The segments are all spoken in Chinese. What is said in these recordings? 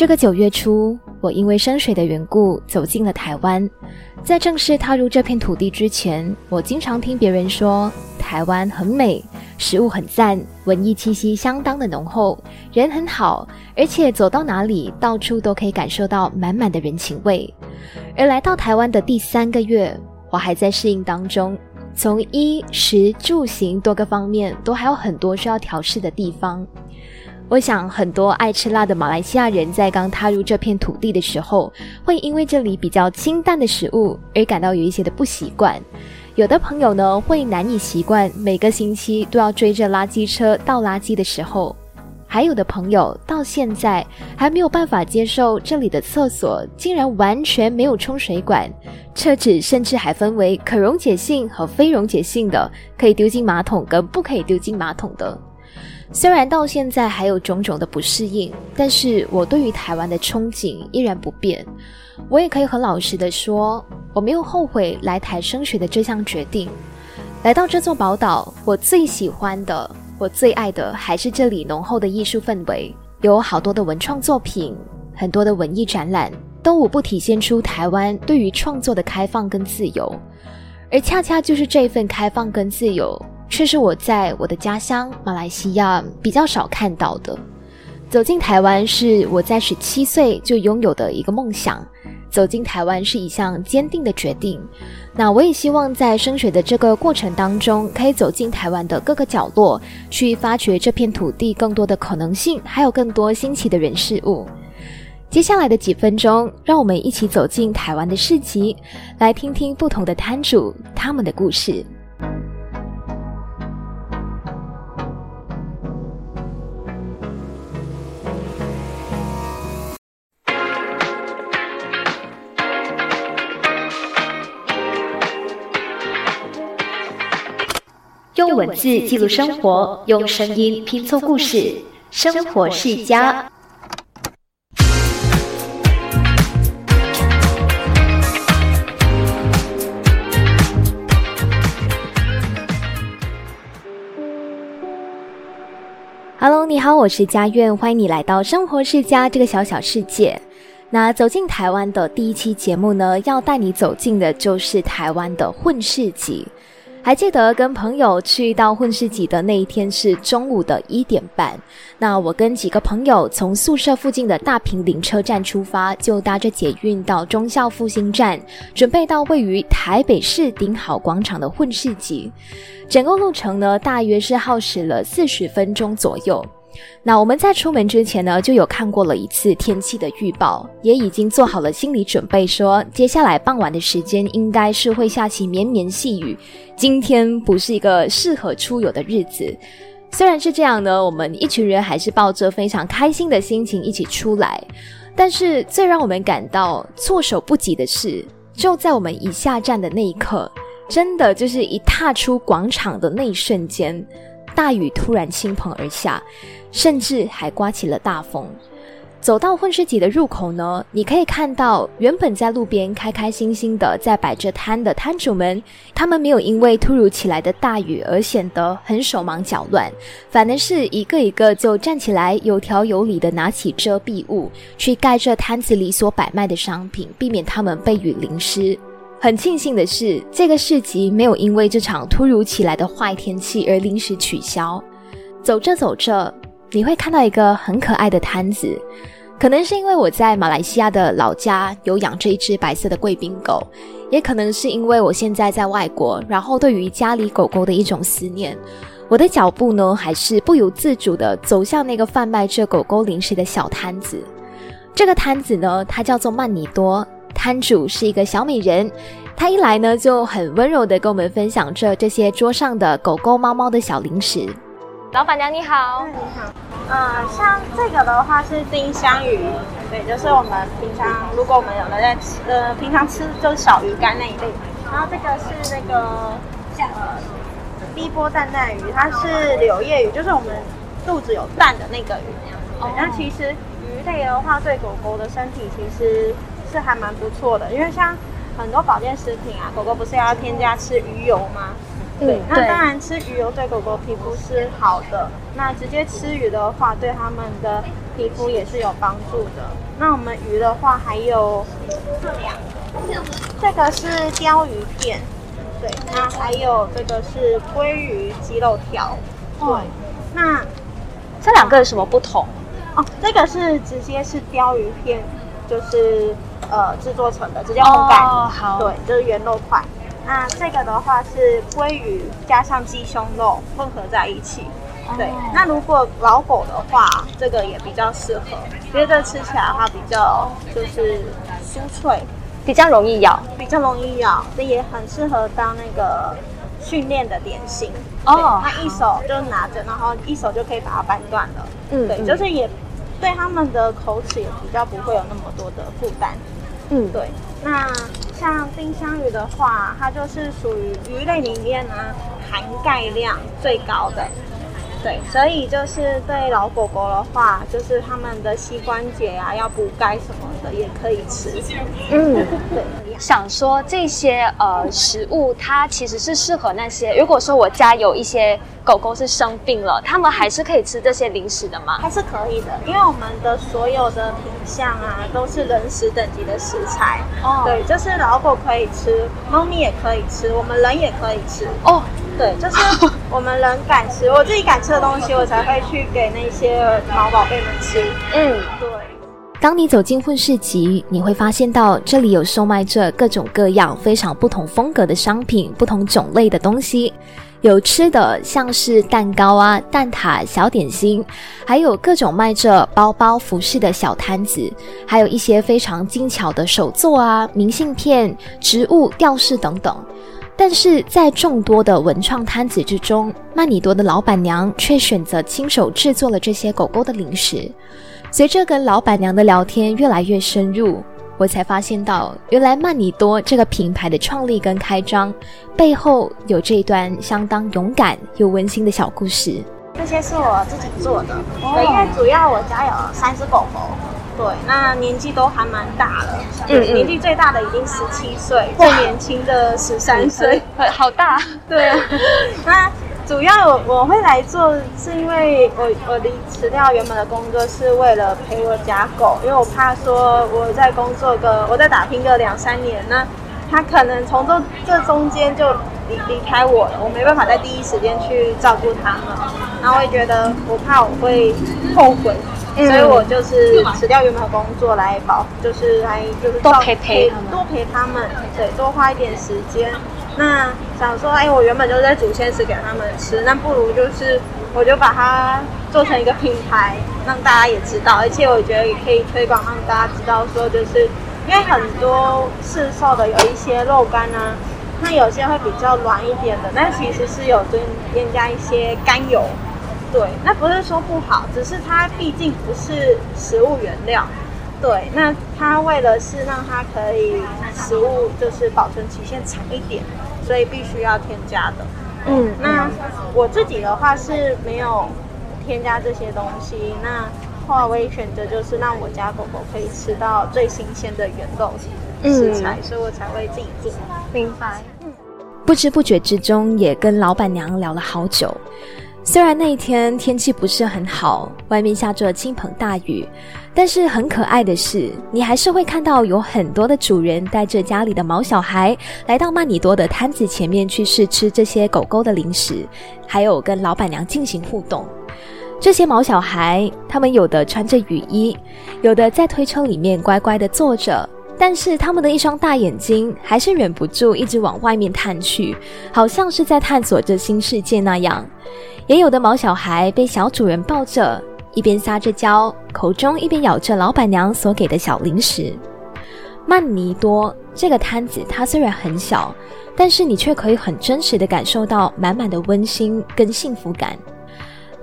这个九月初，我因为升水的缘故走进了台湾。在正式踏入这片土地之前，我经常听别人说台湾很美，食物很赞，文艺气息相当的浓厚，人很好，而且走到哪里到处都可以感受到满满的人情味。而来到台湾的第三个月，我还在适应当中，从衣食住行多个方面都还有很多需要调试的地方。我想，很多爱吃辣的马来西亚人在刚踏入这片土地的时候，会因为这里比较清淡的食物而感到有一些的不习惯。有的朋友呢，会难以习惯每个星期都要追着垃圾车倒垃圾的时候；还有的朋友到现在还没有办法接受这里的厕所竟然完全没有冲水管，厕纸甚至还分为可溶解性和非溶解性的，可以丢进马桶跟不可以丢进马桶的。虽然到现在还有种种的不适应，但是我对于台湾的憧憬依然不变。我也可以很老实的说，我没有后悔来台升学的这项决定。来到这座宝岛，我最喜欢的、我最爱的还是这里浓厚的艺术氛围，有好多的文创作品，很多的文艺展览，都无不体现出台湾对于创作的开放跟自由。而恰恰就是这份开放跟自由。却是我在我的家乡马来西亚比较少看到的。走进台湾是我在十七岁就拥有的一个梦想，走进台湾是一项坚定的决定。那我也希望在升学的这个过程当中，可以走进台湾的各个角落，去发掘这片土地更多的可能性，还有更多新奇的人事物。接下来的几分钟，让我们一起走进台湾的市集，来听听不同的摊主他们的故事。文字记录生活，用声音拼凑故事。生活世家。Hello，你好，我是佳苑，欢迎你来到生活世家这个小小世界。那走进台湾的第一期节目呢，要带你走进的就是台湾的混世集。还记得跟朋友去到混世集的那一天是中午的一点半。那我跟几个朋友从宿舍附近的大平林车站出发，就搭着捷运到忠孝复兴站，准备到位于台北市顶好广场的混世集。整个路程呢，大约是耗时了四十分钟左右。那我们在出门之前呢，就有看过了一次天气的预报，也已经做好了心理准备，说接下来傍晚的时间应该是会下起绵绵细雨。今天不是一个适合出游的日子。虽然是这样呢，我们一群人还是抱着非常开心的心情一起出来。但是最让我们感到措手不及的是，就在我们一下站的那一刻，真的就是一踏出广场的那一瞬间。大雨突然倾盆而下，甚至还刮起了大风。走到混世集的入口呢，你可以看到原本在路边开开心心的在摆着摊的摊主们，他们没有因为突如其来的大雨而显得很手忙脚乱，反而是一个一个就站起来，有条有理的拿起遮蔽物去盖着摊子里所摆卖的商品，避免他们被雨淋湿。很庆幸的是，这个市集没有因为这场突如其来的坏天气而临时取消。走着走着，你会看到一个很可爱的摊子，可能是因为我在马来西亚的老家有养着一只白色的贵宾狗，也可能是因为我现在在外国，然后对于家里狗狗的一种思念，我的脚步呢还是不由自主的走向那个贩卖着狗狗零食的小摊子。这个摊子呢，它叫做曼尼多。摊主是一个小美人，她一来呢就很温柔的跟我们分享着这些桌上的狗狗、猫猫的小零食。老板娘你好，你好。嗯，像这个的话是丁香鱼，对，就是我们平常如果我们有的在吃，呃，平常吃就是小鱼干那一类。然后这个是那个呃低波蛋蛋鱼，它是柳叶鱼，就是我们肚子有蛋的那个鱼。对，那其实鱼类的话对狗狗的身体其实。是还蛮不错的，因为像很多保健食品啊，狗狗不是要添加吃鱼油吗？对，那当然吃鱼油对狗狗皮肤是好的。那直接吃鱼的话，对它们的皮皮肤也是有帮助的。那我们鱼的话，还有这两个，这个是鲷鱼片，对，那还有这个是鲑鱼鸡肉条，对，那这两个有什么不同？哦，这个是直接是鲷鱼片，就是呃制作成的，直接烘干，哦好对，就是原肉块。那这个的话是鲑鱼加上鸡胸肉混合在一起。对哦，那如果老狗的话，这个也比较适合，因为这吃起来的话比较就是酥脆，比较容易咬。比较容易咬，这也很适合当那个训练的点心。哦对它一手就拿着，然后一手就可以把它掰断了。嗯对就是也对他们的口齿也比较不会有那么多的负担。嗯，对，那像丁香鱼的话，它就是属于鱼类里面呢含钙量最高的。对，所以就是对老狗狗的话，就是他们的膝关节啊要补钙什么的也可以吃。嗯。对，想说这些呃食物，它其实是适合那些，如果说我家有一些狗狗是生病了，它们还是可以吃这些零食的吗？还是可以的，因为我们的所有的品相啊都是人食等级的食材。哦对，就是老狗可以吃，猫咪也可以吃，我们人也可以吃。哦，对，就是 我们人敢吃，我自己敢吃的东西，我才会去给那些毛宝贝们吃。嗯，对，当你走进混市集，你会发现到这里有售卖着各种各样、非常不同风格的商品，不同种类的东西。有吃的，像是蛋糕啊、蛋挞、小点心，还有各种卖着包包、服饰的小摊子，还有一些非常精巧的手作啊、明信片、植物吊饰等等。但是在众多的文创摊子之中，曼尼多的老板娘却选择亲手制作了这些狗狗的零食。随着跟老板娘的聊天越来越深入，我才发现到，原来曼尼多这个品牌的创立跟开张背后有这一段相当勇敢又温馨的小故事。这些是我自己做的。对，因为主要我家有三只狗狗。对，那年纪都还蛮大了，嗯嗯年纪最大的已经十七岁，最年轻的十三岁。好大，对啊，那主要我我会来做，是因为我我离辞掉原本的工作，是为了陪我家狗，因为我怕说我在工作个我在打拼个两三年，那它可能从这这中间就离离开我了，我没办法在第一时间去照顾它们，然后我也觉得我怕我会后悔。嗯所以我就是辞掉原本的工作来保，就是来就是照多陪陪多陪他们，对，多花一点时间。那想说，哎，我原本就是在煮鲜食给他们吃，那不如就是我就把它做成一个品牌，让大家也知道，而且我觉得也可以推广，让大家知道说，就是因为很多市售的有一些肉干啊，那有些会比较软一点的，但其实是有增添加一些甘油。对，那不是说不好，只是它毕竟不是食物原料。对，那它为了是让它可以食物就是保存期限长一点，所以必须要添加的。嗯，那我自己的话是没有添加这些东西，那后来我也选择就是让我家狗狗可以吃到最新鲜的原肉食材，所以我才会自己做。明白。嗯不知不觉之中，也跟老板娘聊了好久。虽然那一天天气不是很好，外面下着倾盆大雨，但是很可爱的是，你还是会看到有很多的主人带着家里的毛小孩来到曼尼多的摊子前面去试吃这些狗狗的零食，还有跟老板娘进行互动。这些毛小孩，他们有的穿着雨衣，有的在推车里面乖乖的坐着，但是他们的一双大眼睛还是忍不住一直往外面探去，好像是在探索着新世界那样。也有的毛小孩被小主人抱着，一边撒着娇，口中一边咬着老板娘所给的小零食。曼尼多这个摊子，它虽然很小，但是你却可以很真实的感受到满满的温馨跟幸福感。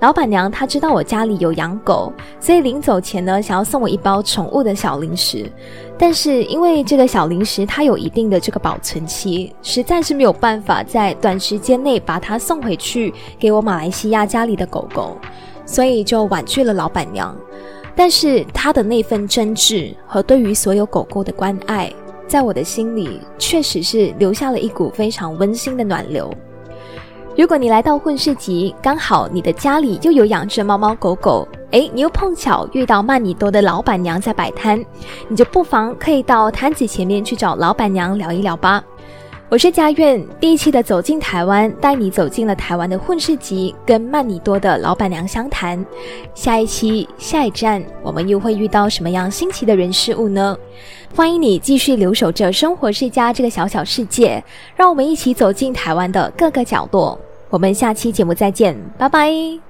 老板娘她知道我家里有养狗，所以临走前呢，想要送我一包宠物的小零食。但是因为这个小零食它有一定的这个保存期，实在是没有办法在短时间内把它送回去给我马来西亚家里的狗狗，所以就婉拒了老板娘。但是她的那份真挚和对于所有狗狗的关爱，在我的心里确实是留下了一股非常温馨的暖流。如果你来到混市集，刚好你的家里又有养只猫猫狗狗，诶，你又碰巧遇到曼尼多的老板娘在摆摊，你就不妨可以到摊子前面去找老板娘聊一聊吧。我是佳苑，第一期的走进台湾，带你走进了台湾的混市集，跟曼尼多的老板娘相谈。下一期下一站，我们又会遇到什么样新奇的人事物呢？欢迎你继续留守着生活世家这个小小世界，让我们一起走进台湾的各个角落。我们下期节目再见，拜拜。